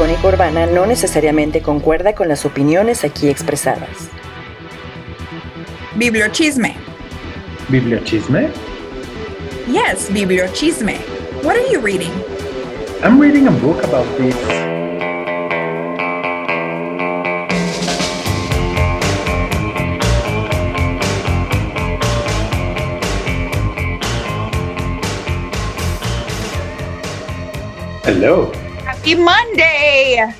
Icónica Urbana no necesariamente concuerda con las opiniones aquí expresadas. Bibliochisme. Bibliochisme? Yes, bibliochisme. What are you reading? I'm reading a book about this. Hello. Happy Monday!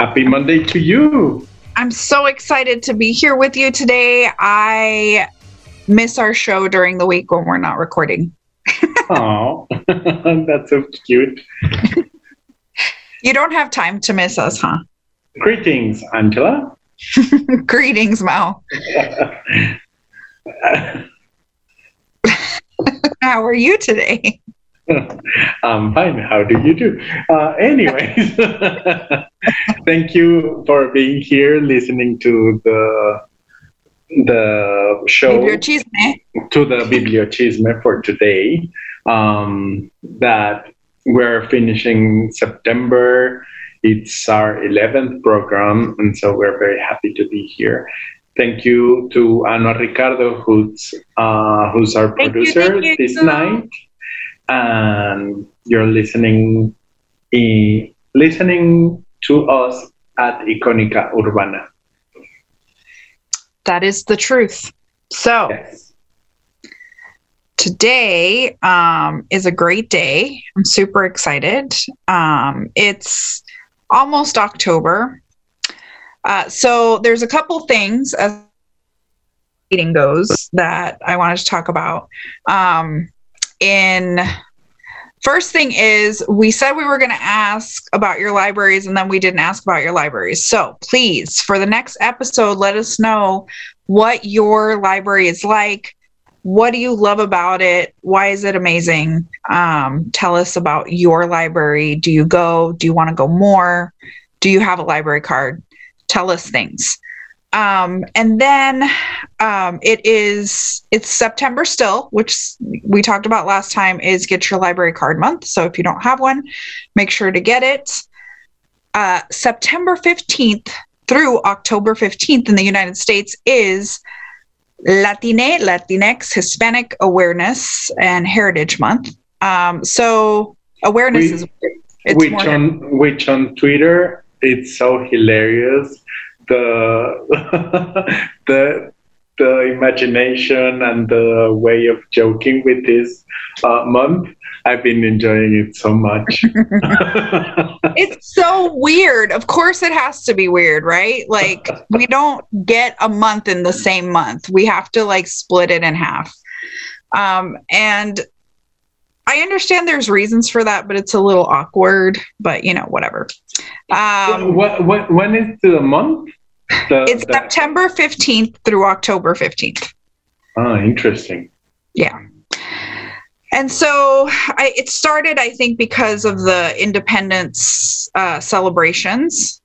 Happy Monday to you. I'm so excited to be here with you today. I miss our show during the week when we're not recording. Oh, that's so cute. You don't have time to miss us, huh? Greetings, Angela. Greetings, Mal. How are you today? I'm fine. How do you do? Uh, anyways, thank you for being here, listening to the the show to the Bibliochisme for today. Um, that we're finishing September. It's our 11th program, and so we're very happy to be here. Thank you to Ana Ricardo, who's uh, who's our Thank producer thank you. this night, and you're listening i- listening to us at Iconica Urbana. That is the truth. So, Yes. today um, is a great day. I'm super excited. Um, it's almost October. Uh, so there's a couple things as eating goes that I wanted to talk about. Um, in first thing is we said we were going to ask about your libraries and then we didn't ask about your libraries. So please, for the next episode, let us know what your library is like. What do you love about it? Why is it amazing? Um, tell us about your library. Do you go? Do you want to go more? Do you have a library card? Tell us things. Um, and then um, it is it's september still which we talked about last time is get your library card month. So if you don't have one make sure to get it. Uh, september 15th through october 15th in the united states is Latine, Latinx, Hispanic Awareness and Heritage Month. Um, so awareness We- is it's which on which on Twitter it's so hilarious. The the the imagination and the way of joking with this uh, month. I've been enjoying it so much. it's so weird. Of course it has to be weird, right? Like we don't get a month in the same month. We have to like split it in half. Um, and I understand there's reasons for that, but it's a little awkward, but you know, whatever. Um, what, what, when is the month? The, it's the- September 15th through October 15th. oh, interesting. Yeah. And so I, it started, I think, because of the independence uh, celebrations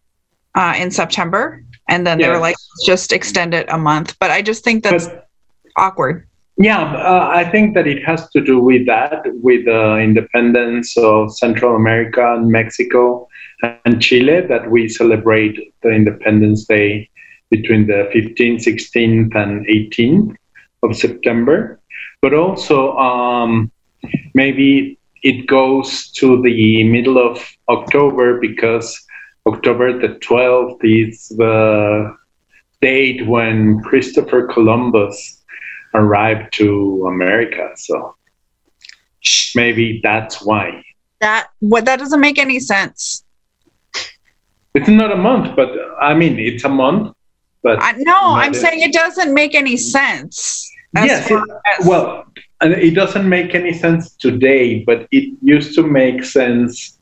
uh, in September. And then they were like, just extend it a month. But I just think that's But- awkward. Yeah, uh, I think that it has to do with that, with the independence of Central America and Mexico and Chile, that we celebrate the Independence Day between the 15th, 16th, and 18th of September. But also, um, maybe it goes to the middle of October because October the 12th is the date when Christopher Columbus arrived to America. So maybe that's why. That what that doesn't make any sense. It's not a month, but I mean, it's a month. But I, no, I'm it. saying it doesn't make any sense. yes, it, as- well, it doesn't make any sense today, but it used to make sense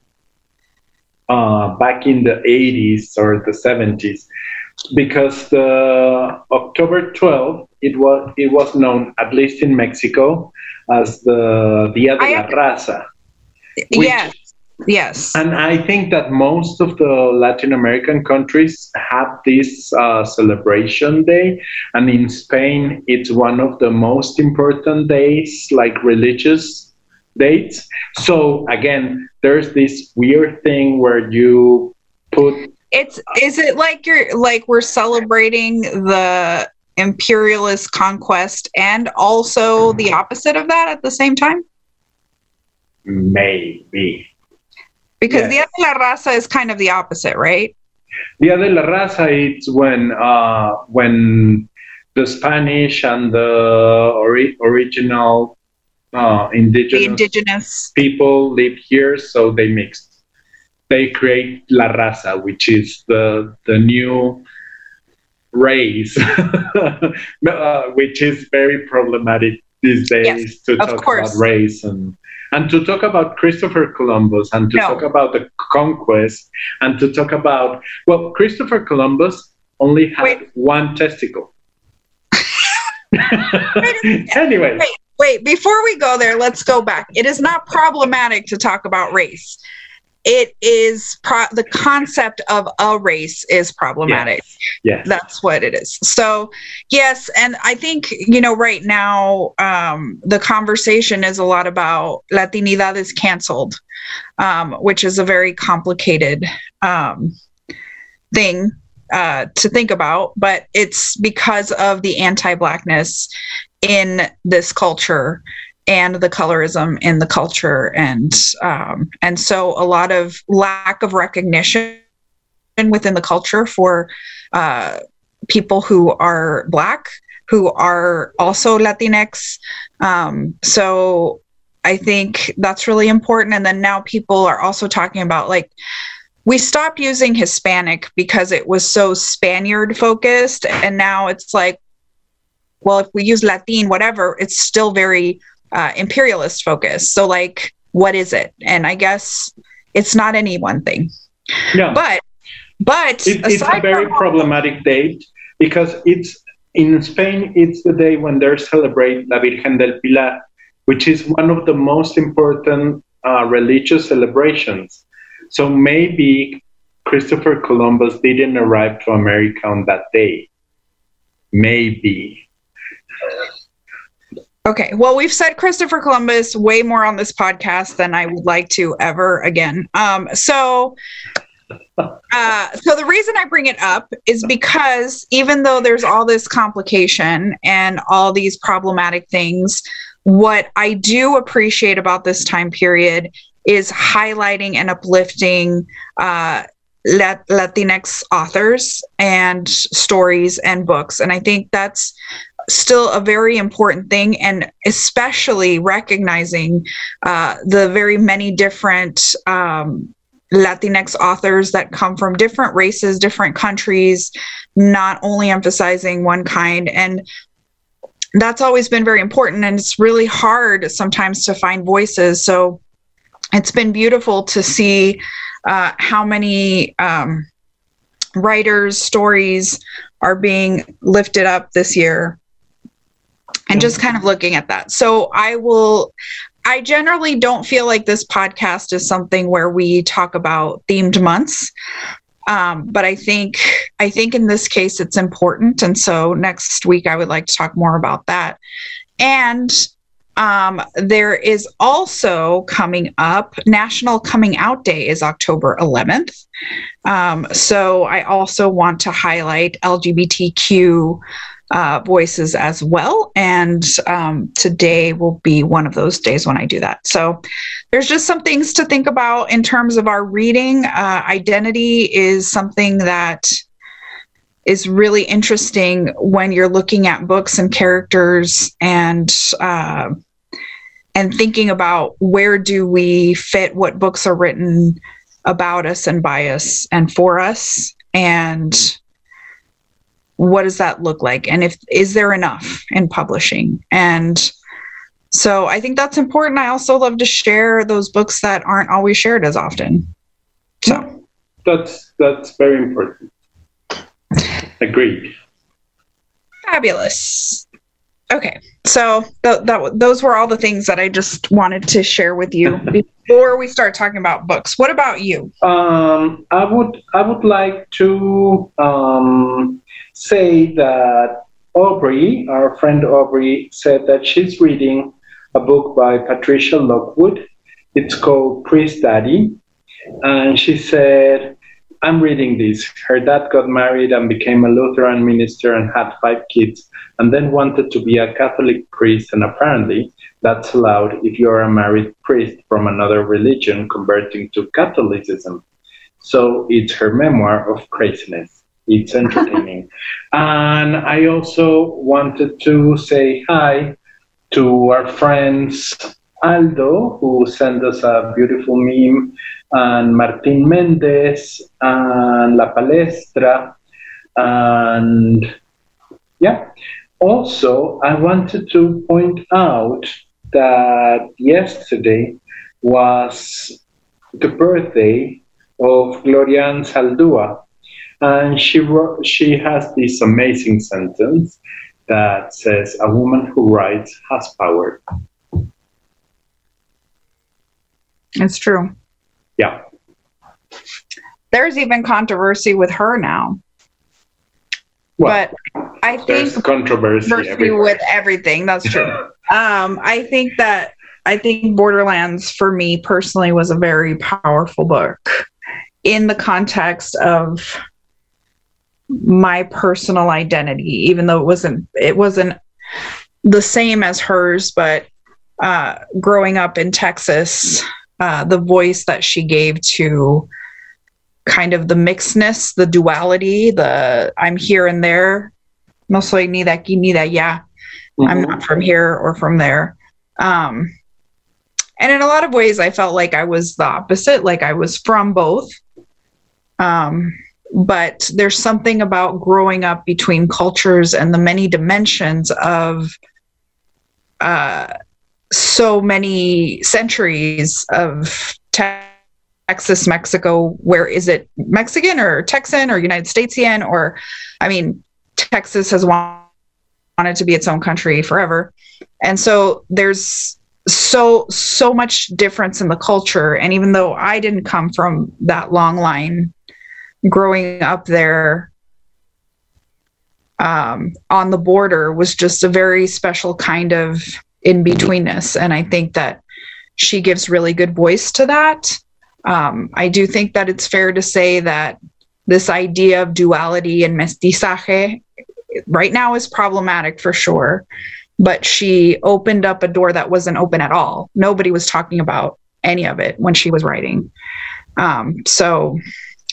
uh, back in the 80s or the 70s because the October 12th it was it was known at least in Mexico as the Dia de I- la Raza. which- yes, yes. And I think that most of the Latin American countries have this uh, celebration day. And in Spain, it's one of the most important days, like religious dates. So again, there's this weird thing where you put it's is it like you're like we're celebrating the imperialist conquest and also the opposite of that at the same time? maybe Because Yes. Dia de la Raza is kind of the opposite, right? Dia de la Raza, it's when uh, when the Spanish and the ori- original uh, The indigenous indigenous. people live here, so they mixed. They create La Raza, which is the the new race, uh, which is very problematic these days Yes, to talk course. about race and and to talk about Christopher Columbus and to No. talk about the conquest and to talk about well, Christopher Columbus only had Wait. one testicle. anyway, Wait. Wait, before we go there, let's go back. It is not problematic to talk about race. It is pro- the concept of a race is problematic. yes. That's what it is. So, yes, and I think you know right now um, the conversation is a lot about Latinidad is canceled, um, which is a very complicated um, thing uh, to think about, but it's because of the anti-blackness in this culture and the colorism in the culture. And um, and so a lot of lack of recognition within the culture for uh, people who are black who are also latinx. Um, so i think that's really important. And then now people are also talking about like we stopped using hispanic because it was so spaniard focused. And now it's like well if we use latin whatever it's still very uh, imperialist focus. so like what is it and i guess it's not any one thing Yeah. but but It, it's a very from- problematic date because it's in Spain. It's the day when they celebrate La Virgen del Pilar, which is one of the most important uh, religious celebrations. So maybe Christopher Columbus didn't arrive to America on that day. Maybe. Okay. Well, we've said Christopher Columbus way more on this podcast than I would like to ever again. Um, so, uh, so the reason I bring it up is because even though there's all this complication and all these problematic things, what I do appreciate about this time period is highlighting and uplifting uh, Lat- Latinx authors and stories and books. And I think that's still a very important thing, and especially recognizing uh, the very many different um, Latinx authors that come from different races, different countries, not only emphasizing one kind. And that's always been very important. And it's really hard sometimes to find voices. So it's been beautiful to see uh, how many um, writers' stories are being lifted up this year and just kind of looking at that. So I will I generally don't feel like this podcast is something where we talk about themed months. Um, but I think I think in this case it's important, and so next week I would like to talk more about that. And um, there is also coming up National Coming Out Day is October 11th. Um, so I also want to highlight LGBTQ uh, voices as well. And um, today will be one of those days when I do that. So there's just some things to think about in terms of our reading. Uh, identity is something that is really interesting when you're looking at books and characters and uh, and thinking about where do we fit what books are written about us and by us and for us and what does that look like? And if is there enough in publishing? And so i think that's important. I also love to share those books that aren't always shared as often. So. That's that's very important. Agreed. fabulous okay so th- that those were all the things that i just wanted to share with you before we start talking about books what about you Um, I would I would like to um, say that Aubrey, our friend Aubrey, said that she's reading a book by Patricia Lockwood. It's called Priestdaddy. And she said, I'm reading this. Her dad got married and became a Lutheran minister and had five kids, and then wanted to be a Catholic priest. And apparently, that's allowed if you're a married priest from another religion converting to Catholicism. So it's her memoir of craziness. It's entertaining. and I also wanted to say hi to our friends Aldo, who sent us a beautiful meme, and Martin Mendez, and La Palestra, and yeah. Also, I wanted to point out that yesterday was the birthday of Gloria Anzaldúa, and she wrote, she has this amazing sentence that says, "A woman who writes has power." It's true. Yeah. There's even controversy with her now. Well, but I There's think controversy controversy with everything. That's true. um, I think that I think Borderlands for me personally was a very powerful book in the context of my personal identity, even though it wasn't it wasn't the same as hers, but uh, growing up in Texas, uh, the voice that she gave to kind of the mixedness, the duality, the I'm here and there. No soy ni de aquí ni de allá. I'm Mhm. not from here or from there. Um, and in a lot of ways, I felt like I was the opposite, like I was from both. Um, but there's something about growing up between cultures and the many dimensions of uh, so many centuries of te- Texas, Mexico. Where is it Mexican or Texan or United Statesian? Or, I mean, Texas has wanted to be its own country forever. And so there's so so much difference in the culture and even though I didn't come from that long line growing up there um, on the border was just a very special kind of in betweenness. And I think that she gives really good voice to that. Um, I do think that it's fair to say that this idea of duality and mestizaje right now is problematic for sure. But she opened up a door that wasn't open at all. Nobody was talking about any of it when she was writing. Um, so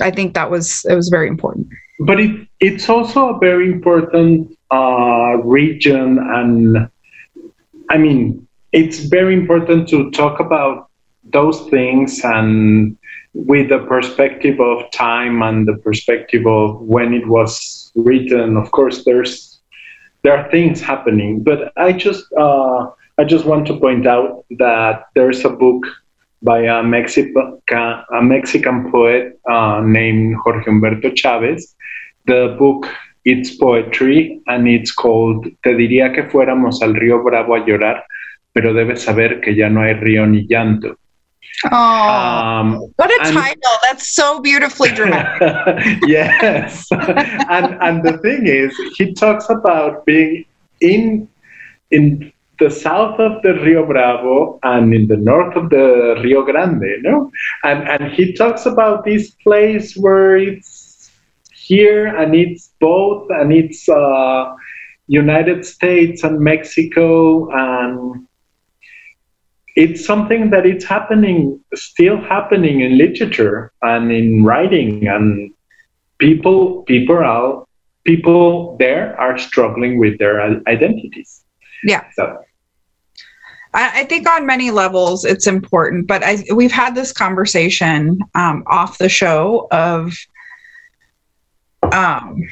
i think that was it was very important. But it, it's also a very important uh, region and i mean it's very important to talk about those things and with the perspective of time and the perspective of when it was written. Of course there's there are things happening but i just uh, i just want to point out that there's a book by a mexican a mexican poet uh, named jorge humberto chavez. The book it's poetry and it's called te diría que fuéramos al río bravo a llorar pero debes saber que ya no hay río ni llanto oh um, what a and- title. That's so beautifully dramatic. Yes. And and the thing is he talks about being in in the south of the rio bravo and in the north of the rio grande no and and he talks about this place where it's here and it's both and it's uh united states and mexico and it's something that it's happening still happening in literature and in writing and people people are people there are struggling with their identities Yeah. so I, I think on many levels it's important, but I, we've had this conversation um, off the show of, um,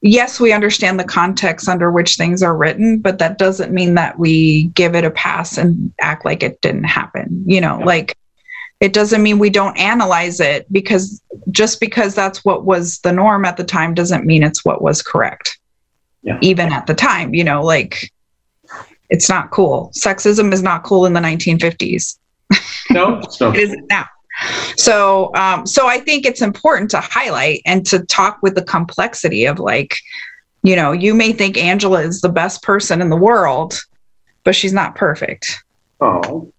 yes, we understand the context under which things are written, but that doesn't mean that we give it a pass and act like it didn't happen. You know, Yeah. like it doesn't mean we don't analyze it because just because that's what was the norm at the time doesn't mean it's what was correct. Yeah. Even at the time, you know, like it's not cool. Sexism is not cool in the 1950s. no it's not It isn't now. So, um, so I think it's important to highlight and to talk with the complexity of like, you know, you may think Angela is the best person in the world, but she's not perfect. Oh.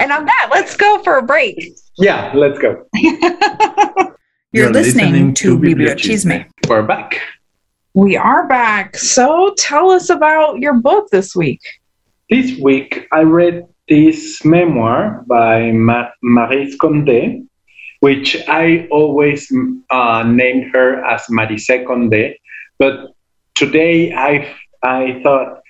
And on that, let's go for a break. Yeah, let's go. You're, You're listening, listening to to Bibliochisme. We're back. We are back. So tell us about your book this week. This week, I read this memoir by Ma- Maryse Condé, which I always uh, named her as Maryse Condé, but today I I thought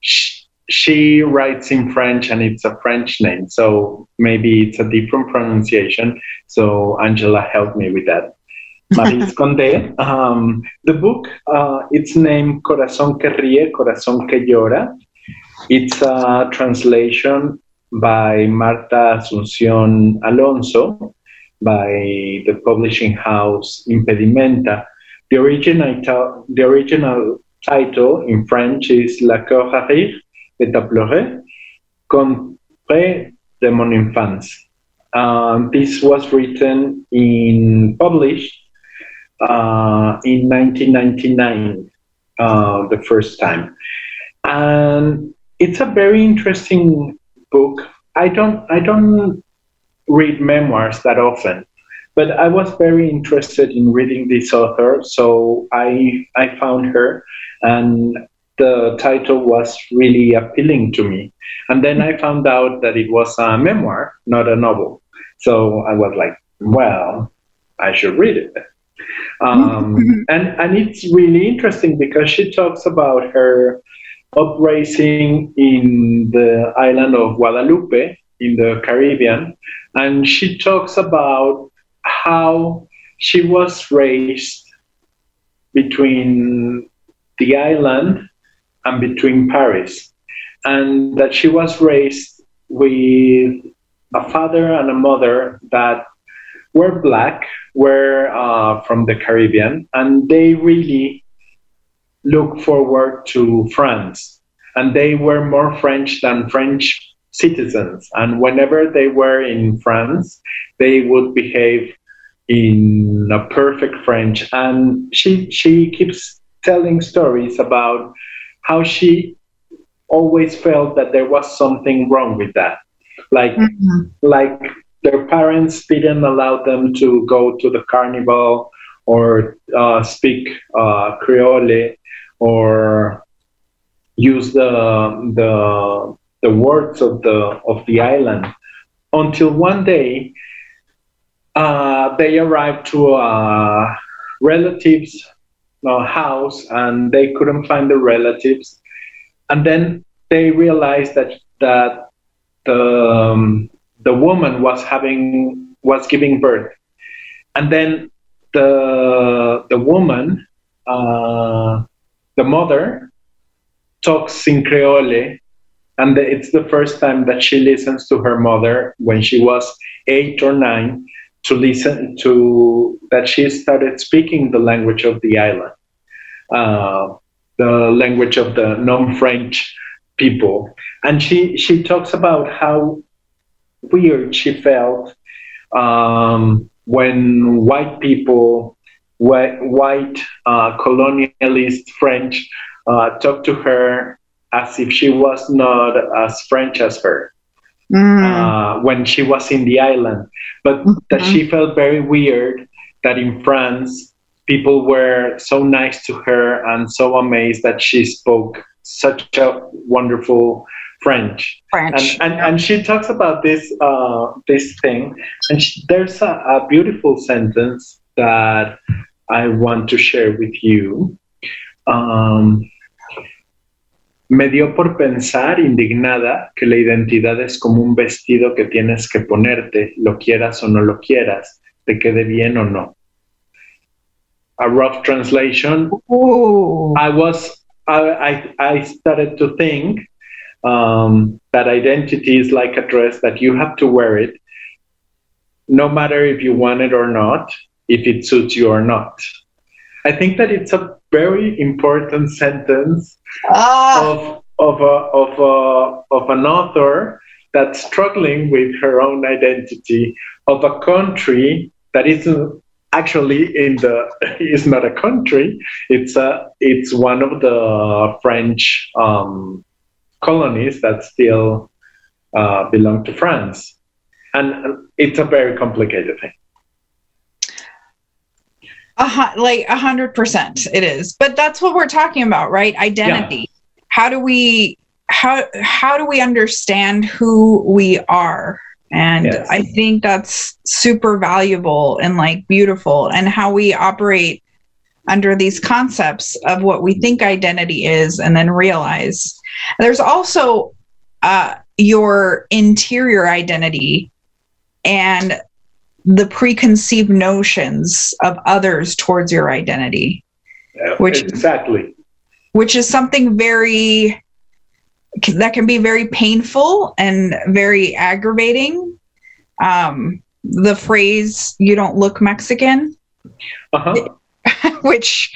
she, she writes in French and it's a French name, so maybe it's a different pronunciation. So Angela helped me with that. Maryse Condé. Um, the book, uh, it's named Corazón que ríe, Corazón que llora. It's a translation by Marta Asunción Alonso by the publishing house Impedimenta. The original, the original title in French is La cœur à rire et à pleurer, contes de mon enfance. Um, this was written in published uh, in 1999, uh, the first time, and it's a very interesting book. I don't I don't read memoirs that often, but I was very interested in reading this author, so I I found her, and the title was really appealing to me. And then I found out that it was a memoir, not a novel. So I was like, well, I should read it. Um, and and it's really interesting because she talks about her uprising in the island of Guadalupe in the Caribbean, and she talks about how she was raised between the island and between Paris, and that she was raised with a father and a mother that were black, were uh, from the Caribbean, and they really looked forward to France. And they were more French than French citizens. And whenever they were in France, they would behave in a perfect French. And she she keeps telling stories about how she always felt that there was something wrong with that. Like like their parents didn't allow them to go to the carnival or uh, speak uh, Creole or use the the the words of the of the island. Until one day uh, they arrived to a relative's uh, house and they couldn't find the relatives. And then they realized that that the um, the woman was having was giving birth. And then the the woman uh, the mother talks in creole and it's the first time that she listens to her mother when she was eight or nine to listen to that she started speaking the language of the island uh, the language of the non-french people. And she she talks about how weird she felt um, when white people, white, white uh, colonialist French, uh, talked to her as if she was not as French as her uh, when she was in the island, but that she felt very weird that in France people were so nice to her and so amazed that she spoke such a wonderful French. French. And, and, and she talks about this uh, this thing, and she, there's a, a beautiful sentence that I want to share with you. Um, me dio por pensar, indignada, que la identidad es como un vestido que tienes que ponerte, lo quieras o no lo quieras, te quede bien o no. A rough translation. Ooh. I was I, I, I started to think um, that identity is like a dress that you have to wear it, no matter if you want it or not, if it suits you or not. I think that it's a very important sentence Ah, of of a, of a, of an author that's struggling with her own identity of a country that isn't actually in the it's not a country. It's a it's one of the french um, colonies that still uh, belong to france. And it's a very complicated thing uh, like a hundred percent it is. But that's what we're talking about right? Identity. Yeah. how do we how how do we understand who we are? And yes. i think that's super valuable and like beautiful and how we operate under these concepts of what we think identity is and then realize. There's also uh, your interior identity and the preconceived notions of others towards your identity yeah, which exactly which is something very that can be very painful and very aggravating. Um, the phrase "you don't look Mexican," uh-huh. which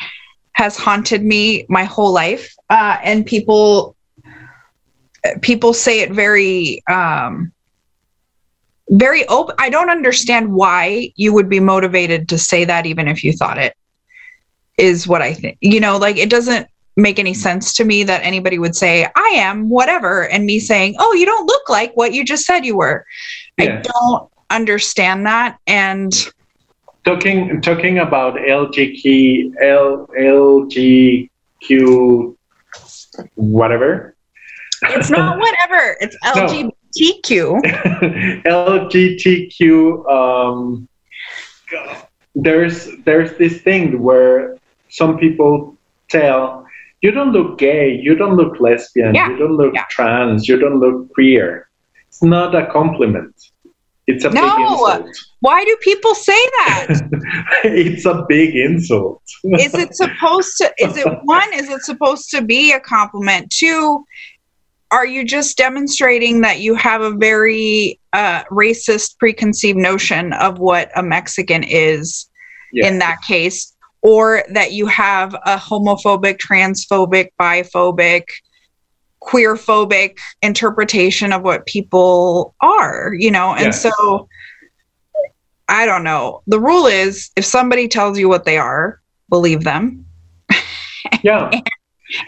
has haunted me my whole life, uh, and people people say it very um, very open. I don't understand why you would be motivated to say that, even if you thought it is what I think. You know, like it doesn't make any sense to me that anybody would say, I am whatever, and me saying, Oh, you don't look like what you just said you were. Yeah. I don't understand that. And talking talking about LGQ L LGQ whatever. It's not whatever, it's LGBTQ. LGBTQ um there's there's this thing where some people tell you don't look gay, you don't look lesbian, yeah. you don't look yeah. trans, you don't look queer. It's not a compliment. It's a no. big insult. Why do people say that? it's a big insult. is it supposed to is it one, is it supposed to be a compliment? Two, are you just demonstrating that you have a very uh, racist preconceived notion of what a Mexican is yes. in that case? or that you have a homophobic, transphobic, biphobic, queerphobic interpretation of what people are, you know? And yes. so I don't know. The rule is if somebody tells you what they are, believe them. Yeah.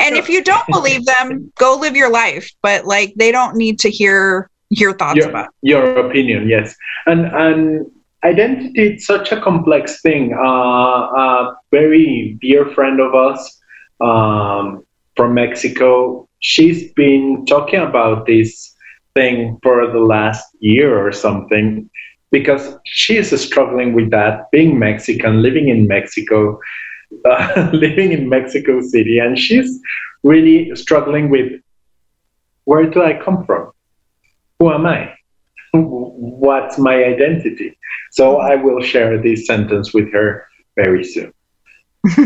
and, if you don't believe them, go live your life. But like they don't need to hear your thoughts your, about your opinion, yes. And and identity is such a complex thing. Uh, a very dear friend of us um, from Mexico, she's been talking about this thing for the last year or something because she is struggling with that, being Mexican, living in Mexico, uh, living in Mexico City, and she's really struggling with where do I come from? Who am I? what's my identity? So I will share this sentence with her very soon.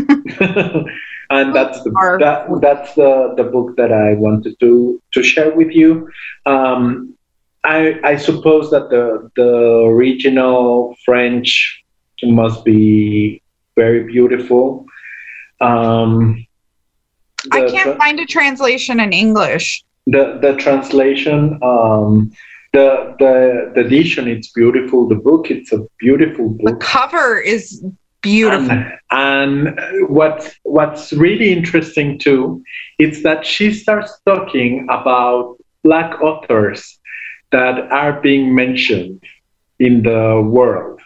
and that's the that, that's the, the book that I wanted to to share with you. Um, I I suppose that the the original French must be very beautiful. Um, I can't find a translation in English. The the translation um, the the the edition it's beautiful the book it's a beautiful book the cover is beautiful and, and what what's really interesting too is that she starts talking about black authors that are being mentioned in the world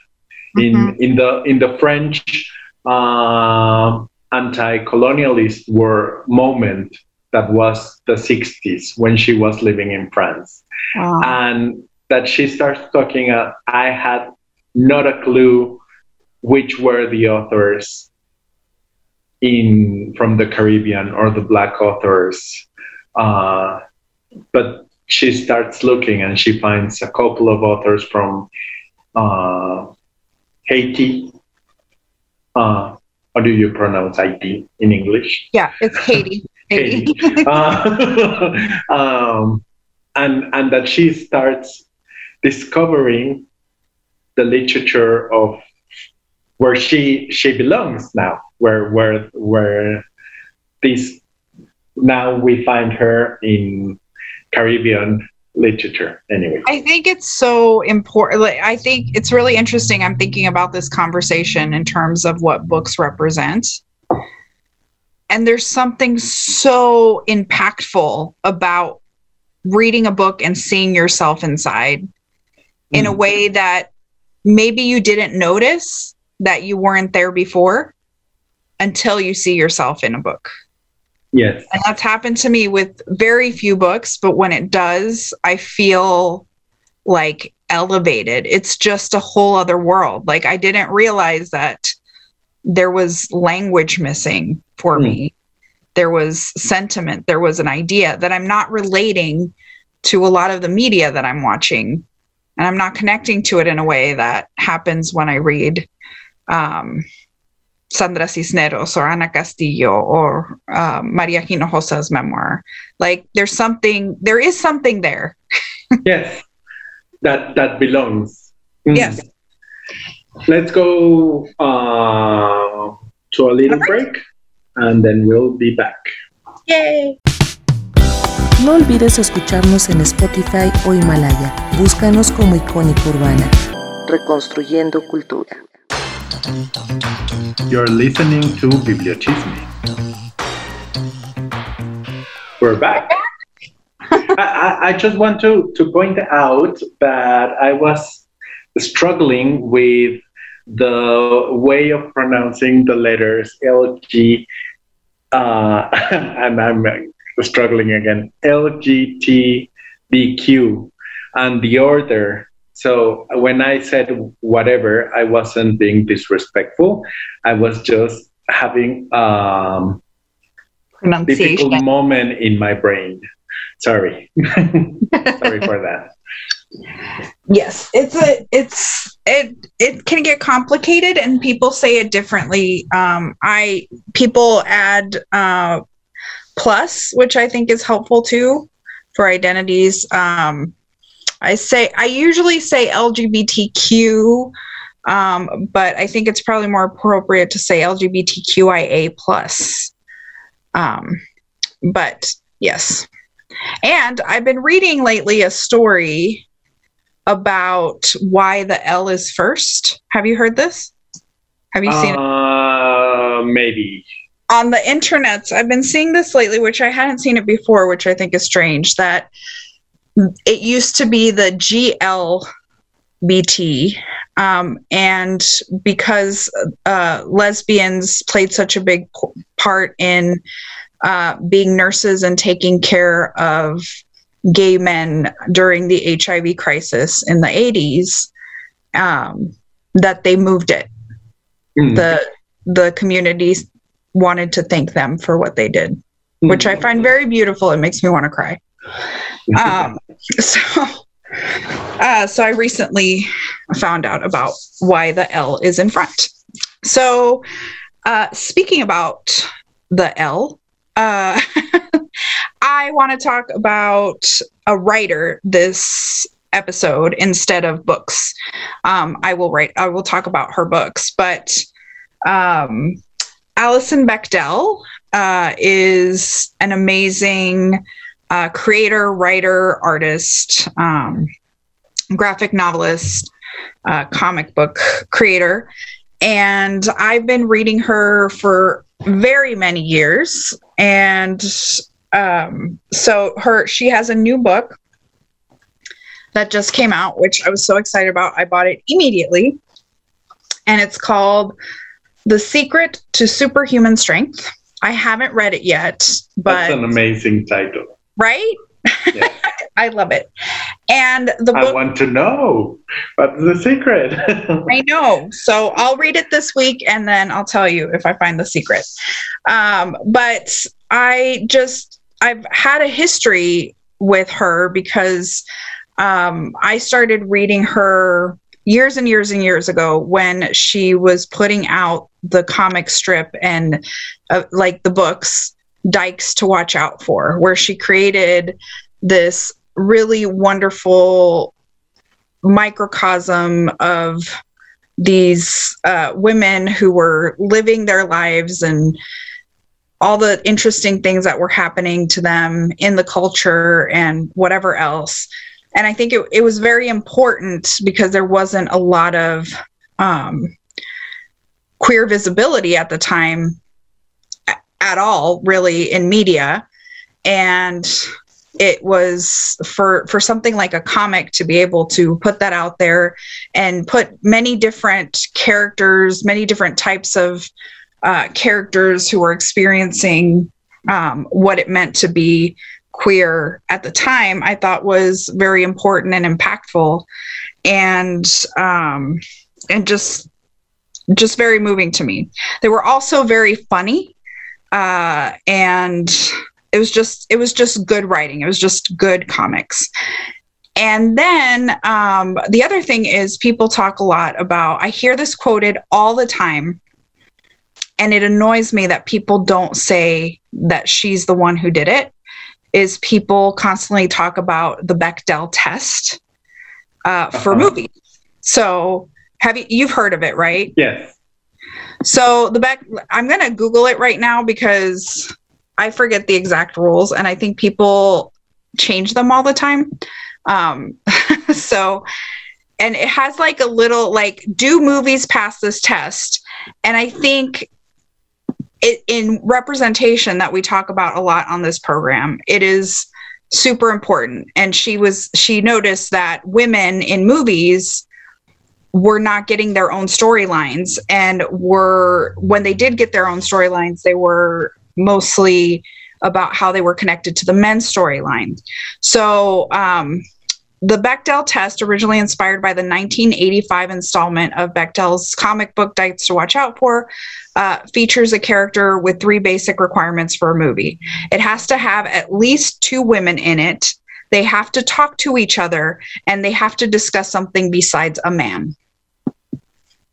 mm-hmm. in in the in the french uh, anti-colonialist war moment that was the 60s when she was living in france wow. and that she starts talking uh, i had not a clue which were the authors in from the caribbean or the black authors uh, but she starts looking and she finds a couple of authors from uh, haiti uh, how do you pronounce Haiti in English? Yeah, it's. Haiti. Haiti. Uh, um, and and that she starts discovering the literature of where she she belongs now where where where this now we find her in caribbean literature anyway. I think it's so important. Like, I think it's really interesting. I'm thinking about this conversation in terms of what books represent. And there's something so impactful about reading a book and seeing yourself inside in a Mm. way that maybe you didn't notice that you weren't there before until you see yourself in a book. Yes. And that's happened to me with very few books, but when it does, I feel like elevated. It's just a whole other world. Like I didn't realize that there was language missing for Hmm. me. There was sentiment, there was an idea that I'm not relating to a lot of the media that I'm watching. And I'm not connecting to it in a way that happens when I read um, Sandra Cisneros or Ana Castillo or um, Maria Hinojosa's memoir. Like there's something, there is something there. Yes. That that belongs. Mm. Yes. Let's go uh, to a little break and then we'll be back. Yay! No olvides escucharnos en Spotify o Himalaya. Búscanos como Icónica Urbana. Reconstruyendo cultura. You're listening to Bibliochisme. We're back. I, I, just want to, to point out that I was struggling with the way of pronouncing the letters LG, uh, and I'm struggling again, LGTBQ, and the order. So when I said whatever, I wasn't being disrespectful. I was just having um, difficult Pronunciation. moment in my brain. Sorry. Sorry for that. yes, it's a, it's, it, it can get complicated and people say it differently. Um, I, people add, uh, plus, which I think is helpful too for identities. Um, I say, I usually say LGBTQ, um, but I think it's probably more appropriate to say LGBTQIA plus. Um, but yes. And I've been reading lately a story about why the L is first. Have you heard this? Have you seen it? Uh, maybe. on the internets i've been seeing this lately which i hadn't seen it before which i think is strange that it used to be the glbt um, and because uh, lesbians played such a big part in uh, being nurses and taking care of gay men during the hiv crisis in the 80s um, that they moved it. Mm. the the communities wanted to thank them for what they did which i find very beautiful. It makes me want to cry um, so uh, so i recently found out about why the l is in front. So uh, speaking about the l uh, i want to talk about a writer this episode instead of books. Um, i will write i will talk about her books but um, Alison Bechdel uh, is an amazing uh, creator, writer, artist, um, graphic novelist, uh, comic book creator. And I've been reading her for very many years. And um, so her she has a new book that just came out, which I was so excited about. I bought it immediately. And it's called the Secret to Superhuman Strength. I haven't read it yet, That's but an amazing title. Right? Yeah. I love it. And the I want to know what's the secret. I know. So I'll read it this week and then I'll tell you if I find the secret. Um, but I just, I've had a history with her because um, I started reading her years and years and years ago when she was putting out the comic strip and uh, like the books dykes to watch out for where she created this really wonderful microcosm of these uh, women who were living their lives and all the interesting things that were happening to them in the culture and whatever else. And I think it, it was very important because there wasn't a lot of um, queer visibility at the time at all, really, in media. And it was for for something like a comic to be able to put that out there and put many different characters many different types of uh, characters who were experiencing um, what it meant to be queer at the time, I thought was very important and impactful, and um, and just just very moving to me. They were also very funny, uh, and it was just it was just good writing. It was just good comics. And then um, the other thing is, people talk a lot about. I hear this quoted all the time and it annoys me that people don't say that she's the one who did it is people constantly talk about the bechdel test uh, uh-huh. for movies so have you you've heard of it right yes so the back, i'm going to google it right now because i forget the exact rules and i think people change them all the time um, so and it has like a little like do movies pass this test and i think it, in representation that we talk about a lot on this program, it is super important. And she was she noticed that women in movies were not getting their own storylines and were when they did get their own storylines, they were mostly about how they were connected to the men's storyline. So um, the Bechdel test, originally inspired by the 1985 installment of Bechdel's comic book Dykes to Watch Out For, uh, features a character with three basic requirements for a movie. It has to have at least two women in it, they have to talk to each other, and they have to discuss something besides a man.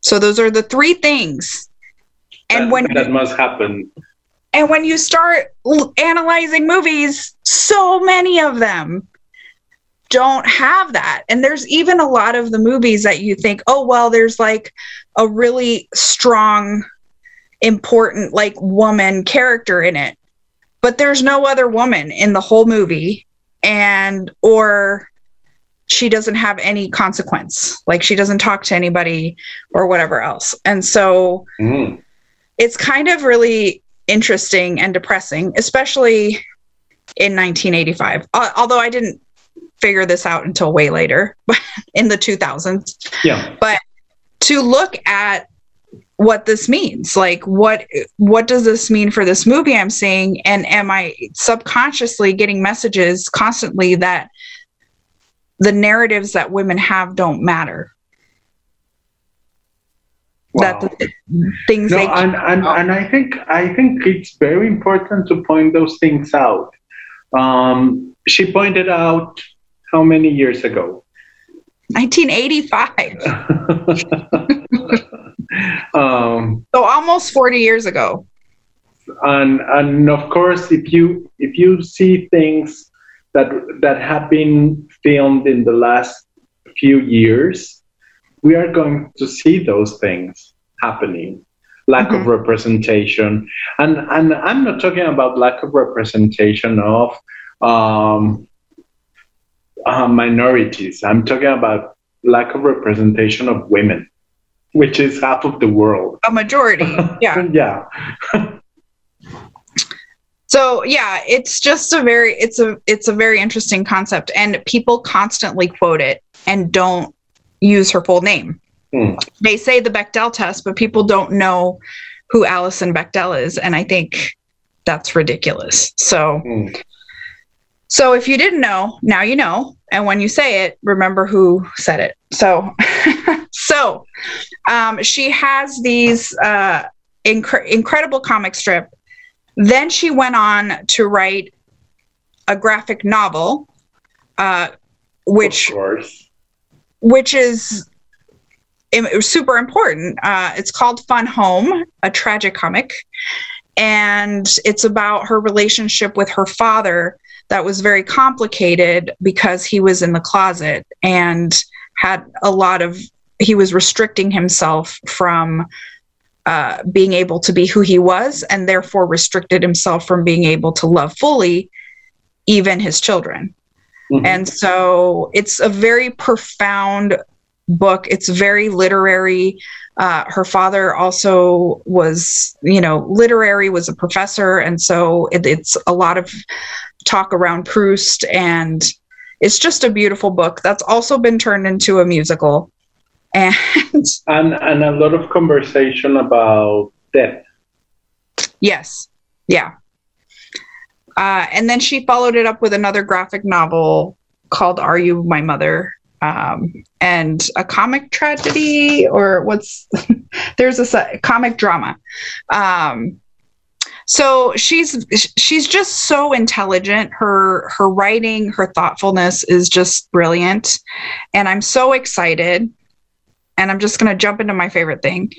So those are the three things. And that, when that must happen. And when you start l- analyzing movies, so many of them don't have that. And there's even a lot of the movies that you think, oh, well, there's like a really strong, important, like woman character in it. But there's no other woman in the whole movie. And, or she doesn't have any consequence. Like she doesn't talk to anybody or whatever else. And so mm. it's kind of really interesting and depressing, especially in 1985. Uh, although I didn't figure this out until way later in the 2000s. Yeah. But to look at what this means like what what does this mean for this movie i'm seeing and am i subconsciously getting messages constantly that the narratives that women have don't matter wow. that the things no, and, and, and i think i think it's very important to point those things out um, she pointed out how many years ago? 1985. um, so almost 40 years ago. And and of course, if you if you see things that that have been filmed in the last few years, we are going to see those things happening lack mm-hmm. of representation and and i'm not talking about lack of representation of um, uh, minorities. I'm talking about lack of representation of women, which is half of the world. A majority. Yeah. yeah. so yeah, it's just a very it's a it's a very interesting concept, and people constantly quote it and don't use her full name. Hmm. They say the Bechdel test, but people don't know who Alison Bechdel is, and I think that's ridiculous. So. Hmm. So if you didn't know, now you know. And when you say it, remember who said it. So, so um, she has these uh, inc- incredible comic strip. Then she went on to write a graphic novel, uh, which which is super important. Uh, it's called Fun Home, a tragicomic, and it's about her relationship with her father that was very complicated because he was in the closet and had a lot of he was restricting himself from uh, being able to be who he was and therefore restricted himself from being able to love fully even his children. Mm-hmm. And so it's a very profound book. It's very literary. Uh, her father also was, you know, literary, was a professor. And so it, it's a lot of talk around Proust. And it's just a beautiful book that's also been turned into a musical. And, and, and a lot of conversation about death. Yes. Yeah. Uh, and then she followed it up with another graphic novel called Are You My Mother? Um, and a comic tragedy, or what's there's a comic drama. Um, so she's she's just so intelligent her her writing her thoughtfulness is just brilliant and i'm so excited and i'm just going to jump into my favorite thing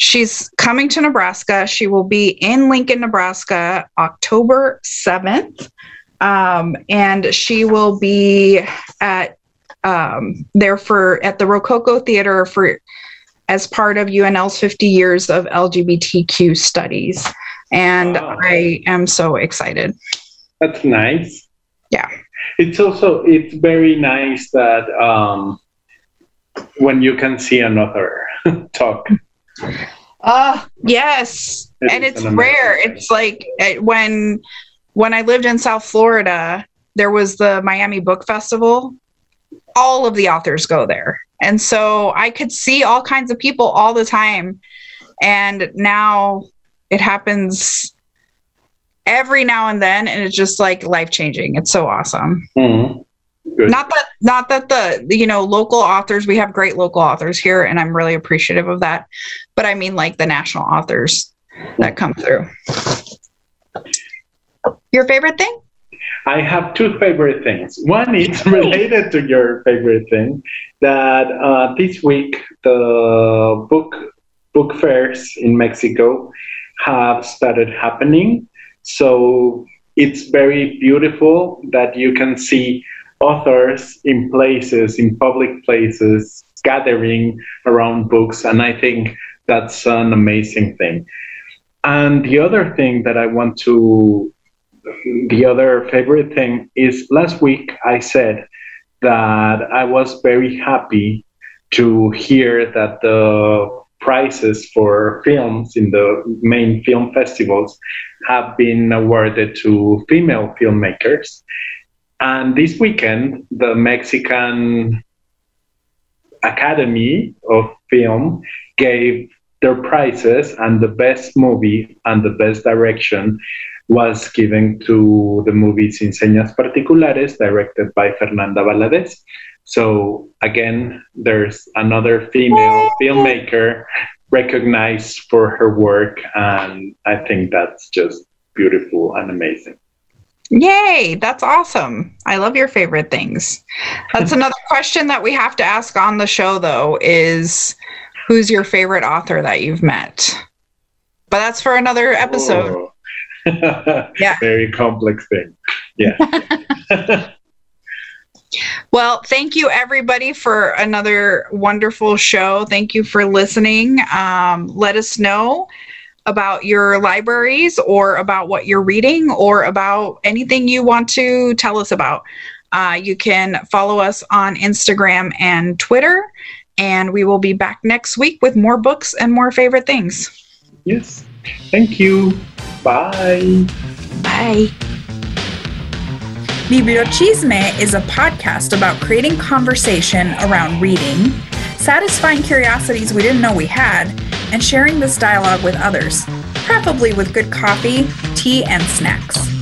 She's coming to Nebraska. She will be in Lincoln, Nebraska, October 7th. Um, and she will be at um, there for at the Rococo Theater for as part of UNL's 50 years of LGBTQ studies. And wow. I am so excited. That's nice. Yeah. It's also it's very nice that um, when you can see another talk uh yes. It and it's rare. It's like eh, when when I lived in South Florida, there was the Miami Book Festival. All of the authors go there. And so I could see all kinds of people all the time. And now it happens every now and then and it's just like life changing. It's so awesome. Mm-hmm. Not that not that the you know local authors we have great local authors here and I'm really appreciative of that. But I mean like the national authors that come through. Your favorite thing? I have two favorite things. One is related to your favorite thing that uh, this week the book book fairs in Mexico have started happening. So it's very beautiful that you can see authors in places, in public places, gathering around books. And I think that's an amazing thing. And the other thing that I want to, the other favorite thing is last week I said that I was very happy to hear that the prizes for films in the main film festivals have been awarded to female filmmakers. And this weekend, the Mexican Academy of Film gave their prizes, and the best movie and the best direction was given to the movie Sin Señas Particulares, directed by Fernanda Valadez. So, again, there's another female filmmaker recognized for her work, and I think that's just beautiful and amazing. Yay, that's awesome. I love your favorite things. That's another question that we have to ask on the show though is who's your favorite author that you've met? But that's for another episode. Oh. yeah. Very complex thing. Yeah. well, thank you everybody for another wonderful show. Thank you for listening. Um, let us know about your libraries or about what you're reading or about anything you want to tell us about. Uh, you can follow us on Instagram and Twitter, and we will be back next week with more books and more favorite things. Yes. Thank you. Bye. Bye. Chisme is a podcast about creating conversation around reading, satisfying curiosities we didn't know we had, and sharing this dialogue with others, preferably with good coffee, tea, and snacks.